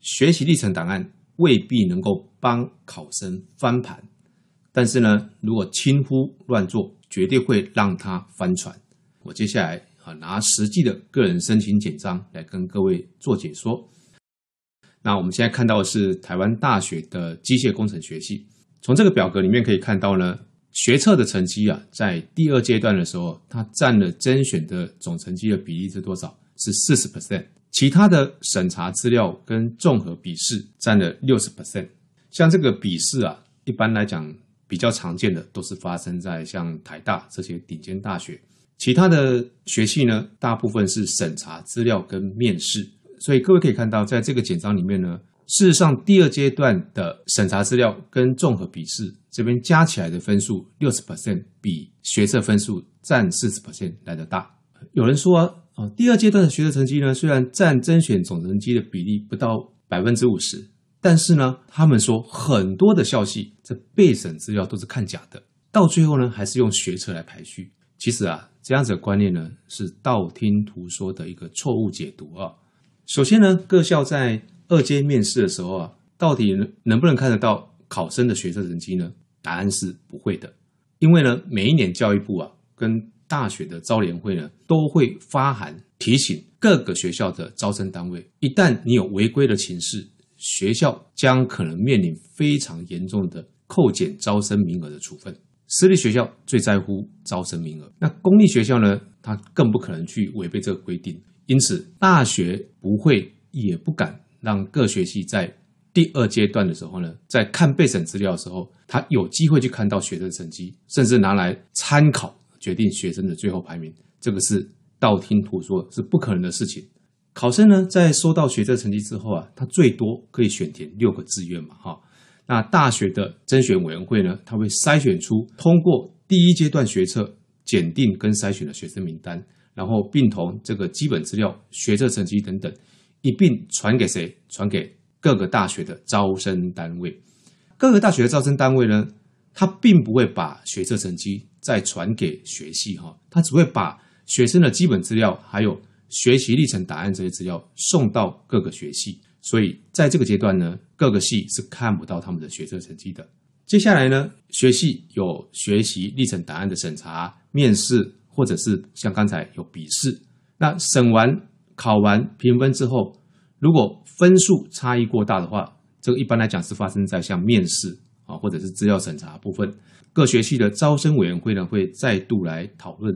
学习历程档案未必能够帮考生翻盘，但是呢，如果轻忽乱做，绝对会让他翻船。我接下来啊，拿实际的个人申请简章来跟各位做解说。那我们现在看到的是台湾大学的机械工程学系，从这个表格里面可以看到呢，学测的成绩啊，在第二阶段的时候，它占了甄选的总成绩的比例是多少？是四十 percent。其他的审查资料跟综合笔试占了六十 percent。像这个笔试啊，一般来讲比较常见的都是发生在像台大这些顶尖大学。其他的学系呢，大部分是审查资料跟面试，所以各位可以看到，在这个简章里面呢，事实上第二阶段的审查资料跟综合笔试这边加起来的分数六十 percent，比学测分数占四十 percent 来得大。有人说啊，第二阶段的学测成绩呢，虽然占甄选总成绩的比例不到百分之五十，但是呢，他们说很多的校系这备审资料都是看假的，到最后呢，还是用学测来排序。其实啊，这样子的观念呢，是道听途说的一个错误解读啊。首先呢，各校在二阶面试的时候啊，到底能不能看得到考生的学测成绩呢？答案是不会的，因为呢，每一年教育部啊跟大学的招联会呢，都会发函提醒各个学校的招生单位，一旦你有违规的情事，学校将可能面临非常严重的扣减招生名额的处分。私立学校最在乎招生名额，那公立学校呢？他更不可能去违背这个规定。因此，大学不会也不敢让各学系在第二阶段的时候呢，在看备审资料的时候，他有机会去看到学生成绩，甚至拿来参考决定学生的最后排名。这个是道听途说，是不可能的事情。考生呢，在收到学测成绩之后啊，他最多可以选填六个志愿嘛，哈。那大学的甄选委员会呢，他会筛选出通过第一阶段学测检定跟筛选的学生名单，然后并同这个基本资料、学测成绩等等一并传给谁？传给各个大学的招生单位。各个大学的招生单位呢，他并不会把学测成绩再传给学系哈，他只会把学生的基本资料还有学习历程档案这些资料送到各个学系。所以在这个阶段呢，各个系是看不到他们的学测成绩的。接下来呢，学系有学习历程档案的审查、面试，或者是像刚才有笔试。那审完、考完、评分之后，如果分数差异过大的话，这个一般来讲是发生在像面试啊，或者是资料审查部分。各学系的招生委员会呢，会再度来讨论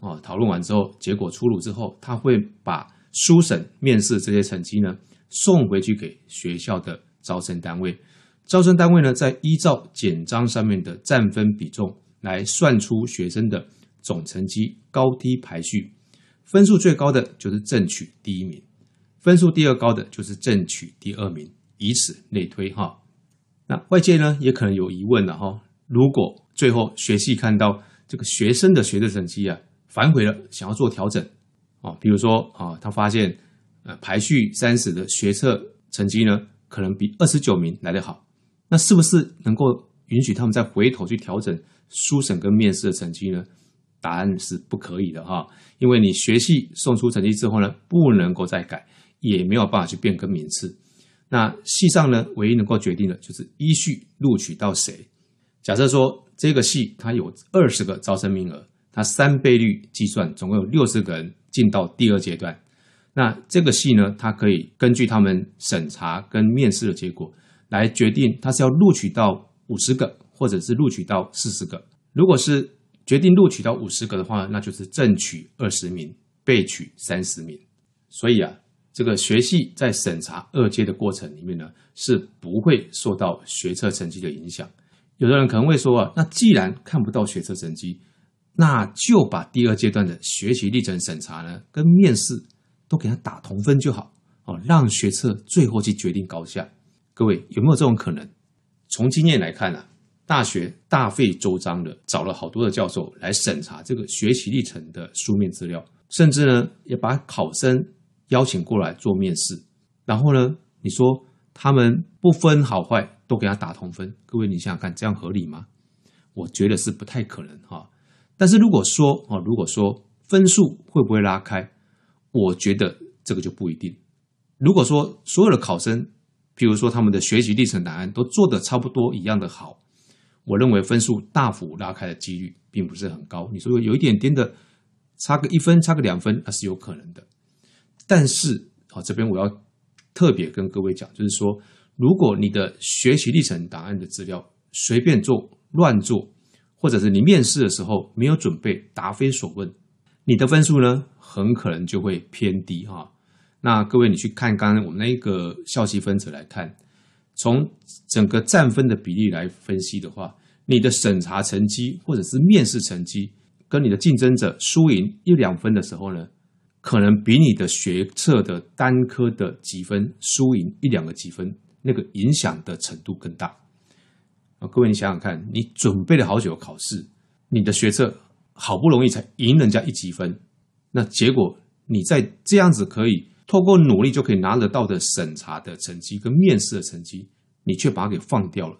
啊，讨论完之后，结果出炉之后，他会把书审、面试这些成绩呢，送回去给学校的招生单位，招生单位呢，再依照简章上面的占分比重来算出学生的总成绩高低排序，分数最高的就是正取第一名，分数第二高的就是正取第二名，以此类推哈。那外界呢也可能有疑问了哈，如果最后学系看到这个学生的学测成绩啊反悔了，想要做调整啊，比如说啊，他发现。呃，排序三十的学测成绩呢，可能比二十九名来得好。那是不是能够允许他们再回头去调整书审跟面试的成绩呢？答案是不可以的哈，因为你学系送出成绩之后呢，不能够再改，也没有办法去变更名次。那系上呢，唯一能够决定的就是依序录取到谁。假设说这个系它有二十个招生名额，它三倍率计算，总共有六十个人进到第二阶段。那这个系呢，它可以根据他们审查跟面试的结果来决定，它是要录取到五十个，或者是录取到四十个。如果是决定录取到五十个的话，那就是正取二十名，备取三十名。所以啊，这个学系在审查二阶的过程里面呢，是不会受到学测成绩的影响。有的人可能会说啊，那既然看不到学测成绩，那就把第二阶段的学习历程审查呢跟面试。都给他打同分就好哦，让学测最后去决定高下。各位有没有这种可能？从经验来看啊，大学大费周章的找了好多的教授来审查这个学习历程的书面资料，甚至呢也把考生邀请过来做面试。然后呢，你说他们不分好坏都给他打同分，各位你想想看，这样合理吗？我觉得是不太可能哈。但是如果说哦，如果说分数会不会拉开？我觉得这个就不一定。如果说所有的考生譬如说他们的学习历程答案都做得差不多一样的好，我认为分数大幅拉开的几率并不是很高。你说有一点点的差个一分、差个两分，那是有可能的。但是啊，这边我要特别跟各位讲，就是说，如果你的学习历程档案的资料随便做、乱做，或者是你面试的时候没有准备、答非所问，你的分数呢，很可能就会偏低哈。那各位，你去看刚刚我们那个校系分值来看，从整个占分的比例来分析的话，你的审查成绩或者是面试成绩跟你的竞争者输赢一两分的时候呢，可能比你的学测的单科的积分输赢一两个积分，那个影响的程度更大。啊，各位，你想想看，你准备了好久考试，你的学测好不容易才赢人家一级分，那结果你在这样子可以透过努力就可以拿得到的审查的成绩跟面试的成绩，你却把它给放掉了。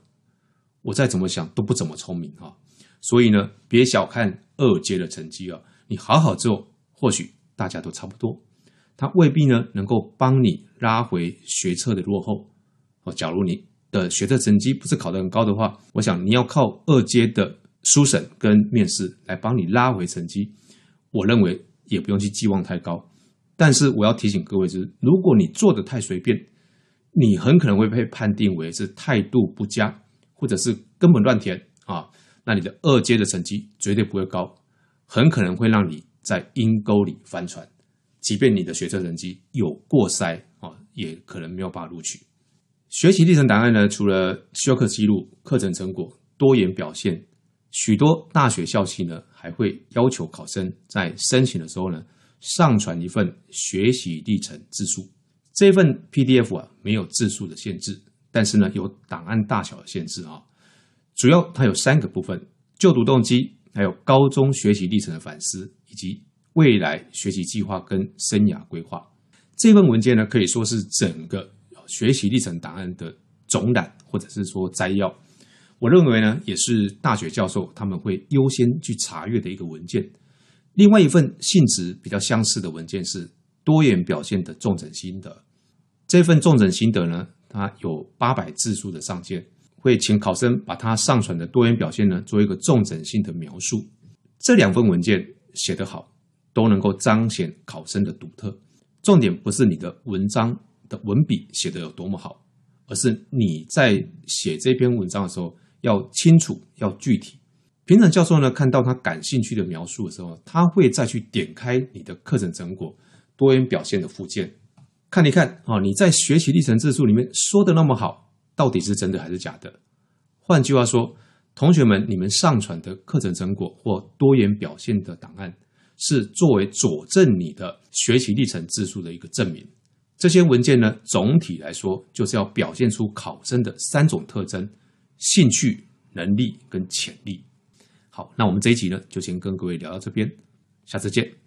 我再怎么想都不怎么聪明哈。所以呢，别小看二阶的成绩啊，你好好做，或许大家都差不多，它未必呢能够帮你拉回学测的落后。哦，假如你的学测成绩不是考得很高的话，我想你要靠二阶的书审跟面试来帮你拉回成绩，我认为也不用去寄望太高。但是我要提醒各位，就是如果你做得太随便，你很可能会被判定为是态度不佳，或者是根本乱填啊，那你的二阶的成绩绝对不会高，很可能会让你在阴沟里翻船。即便你的学测成绩有过筛啊，也可能没有办法录取。学习历程档案呢，除了修课记录、课程成果、多元表现，许多大学校系呢还会要求考生在申请的时候呢，上传一份学习历程自述。这份 PDF 啊没有字数的限制，但是呢有档案大小的限制啊。主要它有三个部分：就读动机，还有高中学习历程的反思，以及未来学习计划跟生涯规划。这份文件呢可以说是整个。学习历程档案的总览，或者是说摘要，我认为呢，也是大学教授他们会优先去查阅的一个文件。另外一份性质比较相似的文件是多元表现的重整心得。这份重整心得呢，它有八百字数的上限，会请考生把它上传的多元表现呢，做一个重整性的描述。这两份文件写得好，都能够彰显考生的独特。重点不是你的文章。的文笔写得有多么好，而是你在写这篇文章的时候要清楚、要具体。评审教授呢，看到他感兴趣的描述的时候，他会再去点开你的课程成果多元表现的附件，看一看啊，你在学习历程自述里面说的那么好，到底是真的还是假的？换句话说，同学们，你们上传的课程成果或多元表现的档案，是作为佐证你的学习历程字数的一个证明。这些文件呢，总体来说就是要表现出考生的三种特征：兴趣、能力跟潜力。好，那我们这一集呢，就先跟各位聊到这边，下次见。